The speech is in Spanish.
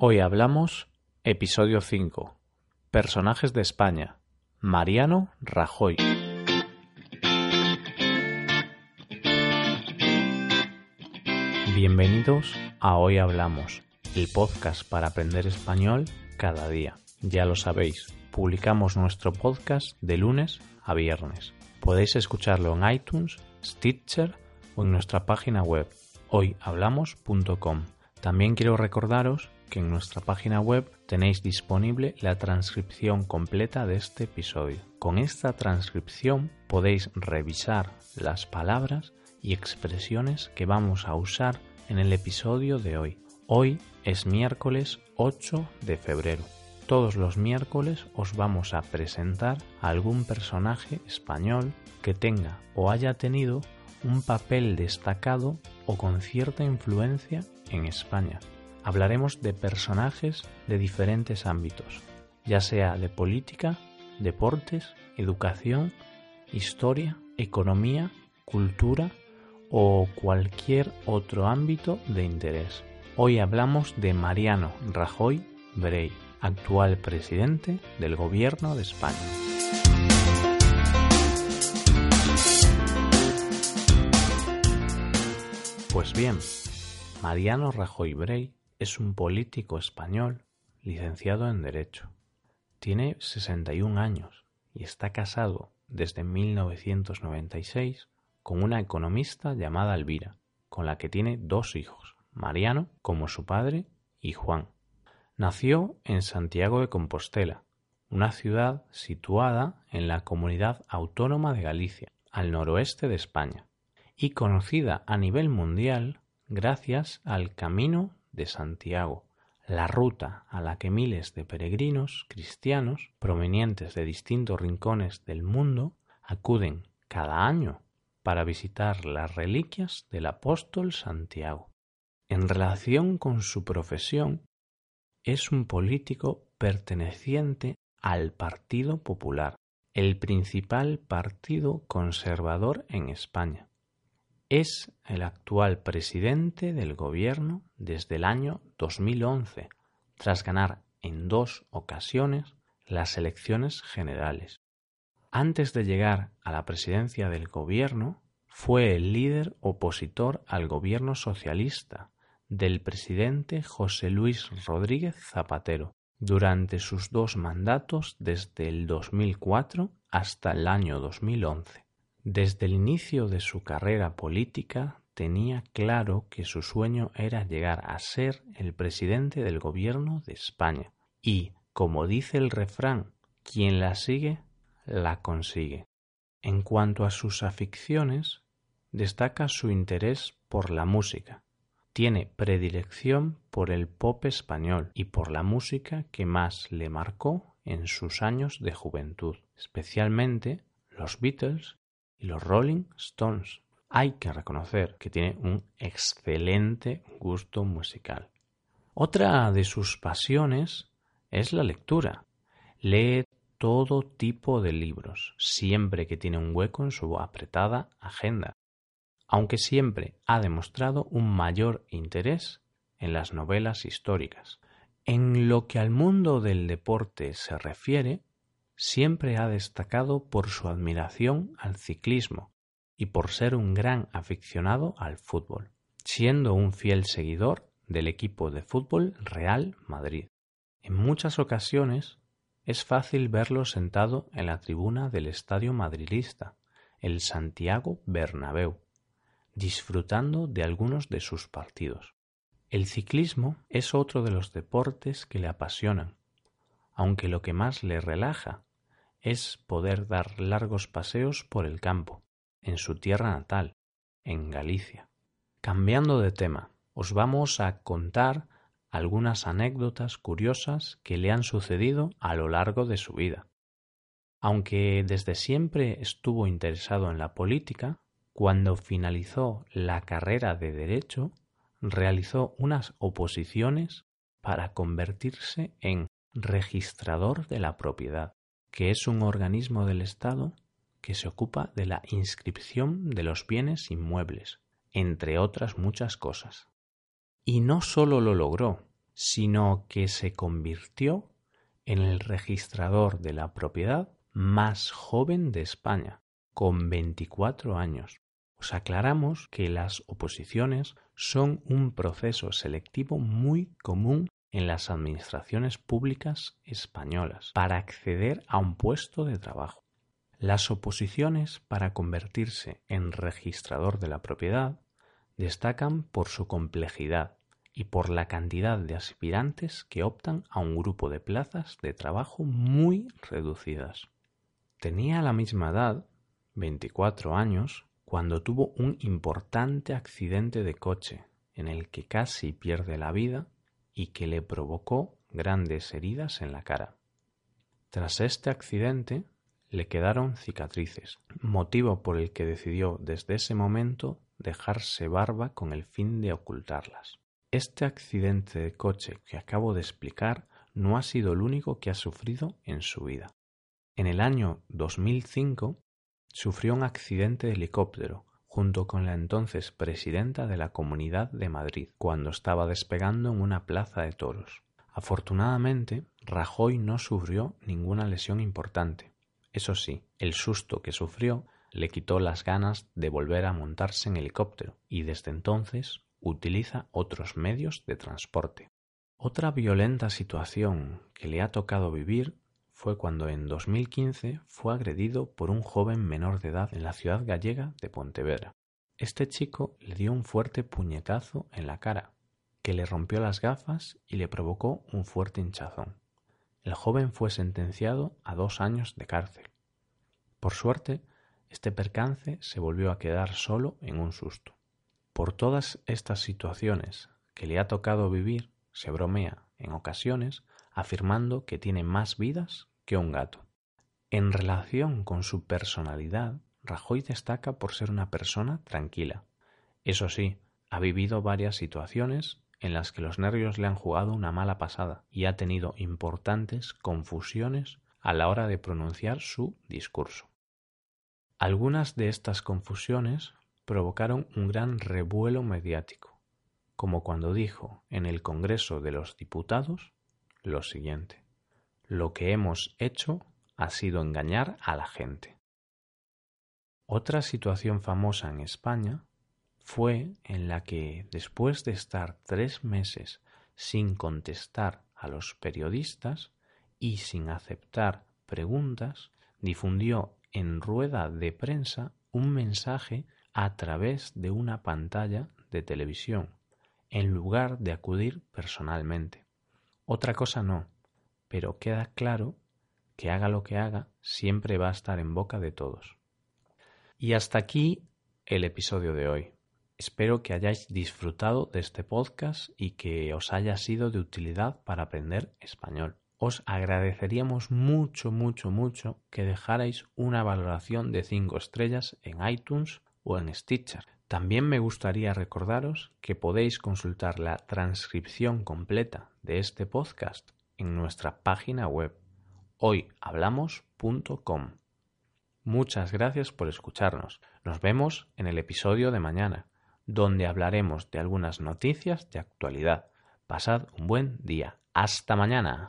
Hoy hablamos episodio 5. Personajes de España. Mariano Rajoy. Bienvenidos a Hoy Hablamos, el podcast para aprender español cada día. Ya lo sabéis, publicamos nuestro podcast de lunes a viernes. Podéis escucharlo en iTunes, Stitcher o en nuestra página web hoyhablamos.com. También quiero recordaros que en nuestra página web tenéis disponible la transcripción completa de este episodio. Con esta transcripción podéis revisar las palabras y expresiones que vamos a usar en el episodio de hoy. Hoy es miércoles 8 de febrero. Todos los miércoles os vamos a presentar a algún personaje español que tenga o haya tenido un papel destacado o con cierta influencia en España. Hablaremos de personajes de diferentes ámbitos, ya sea de política, deportes, educación, historia, economía, cultura o cualquier otro ámbito de interés. Hoy hablamos de Mariano Rajoy Brey, actual presidente del Gobierno de España. Pues bien, Mariano Rajoy Brey es un político español licenciado en Derecho. Tiene 61 años y está casado desde 1996 con una economista llamada Elvira, con la que tiene dos hijos, Mariano como su padre y Juan. Nació en Santiago de Compostela, una ciudad situada en la comunidad autónoma de Galicia, al noroeste de España, y conocida a nivel mundial gracias al Camino de Santiago, la ruta a la que miles de peregrinos cristianos provenientes de distintos rincones del mundo acuden cada año para visitar las reliquias del apóstol Santiago. En relación con su profesión, es un político perteneciente al Partido Popular, el principal partido conservador en España. Es el actual presidente del gobierno desde el año 2011, tras ganar en dos ocasiones las elecciones generales. Antes de llegar a la presidencia del gobierno, fue el líder opositor al gobierno socialista del presidente José Luis Rodríguez Zapatero durante sus dos mandatos desde el 2004 hasta el año 2011. Desde el inicio de su carrera política tenía claro que su sueño era llegar a ser el presidente del gobierno de España. Y, como dice el refrán, quien la sigue, la consigue. En cuanto a sus aficiones, destaca su interés por la música. Tiene predilección por el pop español y por la música que más le marcó en sus años de juventud, especialmente los Beatles y los Rolling Stones. Hay que reconocer que tiene un excelente gusto musical. Otra de sus pasiones es la lectura. Lee todo tipo de libros, siempre que tiene un hueco en su apretada agenda, aunque siempre ha demostrado un mayor interés en las novelas históricas. En lo que al mundo del deporte se refiere, siempre ha destacado por su admiración al ciclismo y por ser un gran aficionado al fútbol, siendo un fiel seguidor del equipo de fútbol Real Madrid. En muchas ocasiones es fácil verlo sentado en la tribuna del estadio madridista, el Santiago Bernabéu, disfrutando de algunos de sus partidos. El ciclismo es otro de los deportes que le apasionan, aunque lo que más le relaja es poder dar largos paseos por el campo, en su tierra natal, en Galicia. Cambiando de tema, os vamos a contar algunas anécdotas curiosas que le han sucedido a lo largo de su vida. Aunque desde siempre estuvo interesado en la política, cuando finalizó la carrera de Derecho, realizó unas oposiciones para convertirse en registrador de la propiedad que es un organismo del Estado que se ocupa de la inscripción de los bienes inmuebles, entre otras muchas cosas. Y no sólo lo logró, sino que se convirtió en el registrador de la propiedad más joven de España, con 24 años. Os aclaramos que las oposiciones son un proceso selectivo muy común en las administraciones públicas españolas para acceder a un puesto de trabajo. Las oposiciones para convertirse en registrador de la propiedad destacan por su complejidad y por la cantidad de aspirantes que optan a un grupo de plazas de trabajo muy reducidas. Tenía la misma edad, 24 años, cuando tuvo un importante accidente de coche en el que casi pierde la vida y que le provocó grandes heridas en la cara. Tras este accidente le quedaron cicatrices, motivo por el que decidió desde ese momento dejarse barba con el fin de ocultarlas. Este accidente de coche que acabo de explicar no ha sido el único que ha sufrido en su vida. En el año 2005 sufrió un accidente de helicóptero junto con la entonces presidenta de la Comunidad de Madrid cuando estaba despegando en una plaza de toros. Afortunadamente, Rajoy no sufrió ninguna lesión importante. Eso sí, el susto que sufrió le quitó las ganas de volver a montarse en helicóptero y desde entonces utiliza otros medios de transporte. Otra violenta situación que le ha tocado vivir fue cuando en 2015 fue agredido por un joven menor de edad en la ciudad gallega de Pontevedra. Este chico le dio un fuerte puñetazo en la cara, que le rompió las gafas y le provocó un fuerte hinchazón. El joven fue sentenciado a dos años de cárcel. Por suerte, este percance se volvió a quedar solo en un susto. Por todas estas situaciones que le ha tocado vivir, se bromea, en ocasiones, afirmando que tiene más vidas que un gato. En relación con su personalidad, Rajoy destaca por ser una persona tranquila. Eso sí, ha vivido varias situaciones en las que los nervios le han jugado una mala pasada y ha tenido importantes confusiones a la hora de pronunciar su discurso. Algunas de estas confusiones provocaron un gran revuelo mediático, como cuando dijo en el Congreso de los Diputados lo siguiente, lo que hemos hecho ha sido engañar a la gente. Otra situación famosa en España fue en la que, después de estar tres meses sin contestar a los periodistas y sin aceptar preguntas, difundió en rueda de prensa un mensaje a través de una pantalla de televisión, en lugar de acudir personalmente. Otra cosa no, pero queda claro que haga lo que haga, siempre va a estar en boca de todos. Y hasta aquí el episodio de hoy. Espero que hayáis disfrutado de este podcast y que os haya sido de utilidad para aprender español. Os agradeceríamos mucho, mucho, mucho que dejarais una valoración de 5 estrellas en iTunes o en Stitcher. También me gustaría recordaros que podéis consultar la transcripción completa de este podcast en nuestra página web hoyhablamos.com. Muchas gracias por escucharnos. Nos vemos en el episodio de mañana, donde hablaremos de algunas noticias de actualidad. Pasad un buen día. Hasta mañana.